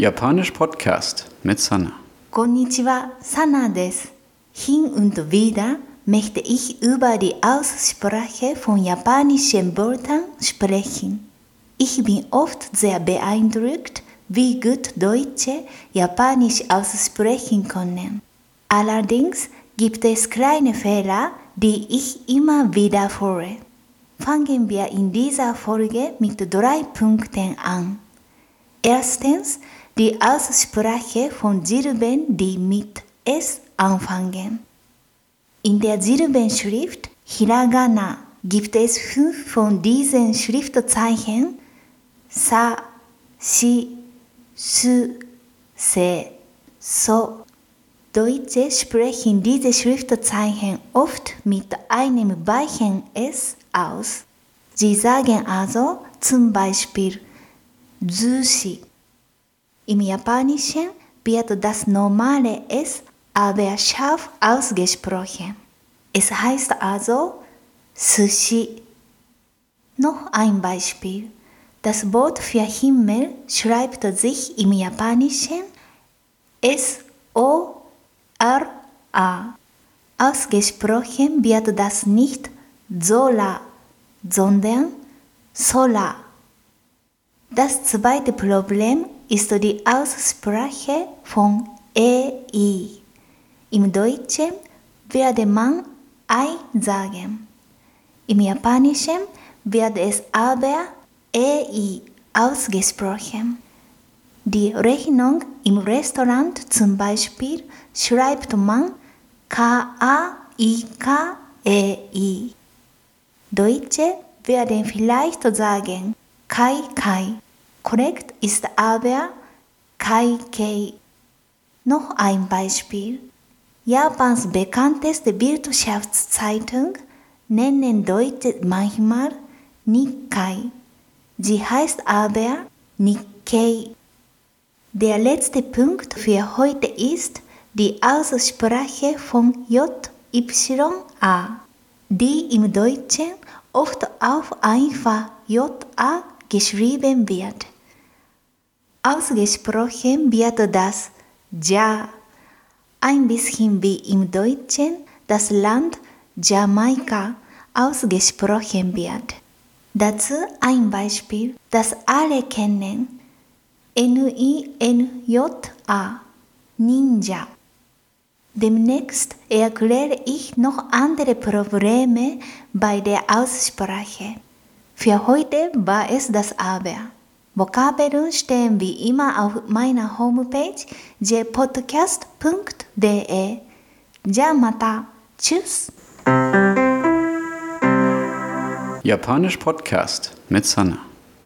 Japanisch Podcast mit Sana. Konnichiwa, Sana des. Hin und wieder möchte ich über die Aussprache von japanischen Wörtern sprechen. Ich bin oft sehr beeindruckt, wie gut Deutsche Japanisch aussprechen können. Allerdings gibt es kleine Fehler, die ich immer wiederhole. Fangen wir in dieser Folge mit drei Punkten an. Erstens, die Aussprache von Silben, die mit S anfangen. In der Silbenschrift Hiragana gibt es fünf von diesen Schriftzeichen Sa, Shi, Su, Se, So. Deutsche sprechen diese Schriftzeichen oft mit einem weichen S aus. Sie sagen also zum Beispiel Sushi. Im Japanischen wird das normale S aber scharf ausgesprochen. Es heißt also Sushi. Noch ein Beispiel. Das Wort für Himmel schreibt sich im Japanischen S-O-R-A. Ausgesprochen wird das nicht Sola, sondern Sola. Das zweite Problem ist die Aussprache von EI. Im Deutschen würde man Ei sagen. Im Japanischen wird es aber EI ausgesprochen. Die Rechnung im Restaurant zum Beispiel schreibt man K-A-I-K-E-I. Deutsche werden vielleicht sagen Kai Kai. Korrekt ist aber Kai Kei. Noch ein Beispiel. Japans bekannteste Wirtschaftszeitung nennen Deutsche manchmal Nikkei. Sie heißt aber Nikkei. Der letzte Punkt für heute ist die Aussprache von J-Y-A, die im Deutschen oft auf einfach J-A geschrieben wird. Ausgesprochen wird das Ja, ein bisschen wie im Deutschen das Land Jamaika ausgesprochen wird. Dazu ein Beispiel, das alle kennen. N-I-N-J-A, Ninja. Demnächst erkläre ich noch andere Probleme bei der Aussprache. Für heute war es das Aber. Vokabeln stehen wie immer auf meiner Homepage jpodcast.de. じゃあまた。Tschüss! Japanisch Podcast mit Sana.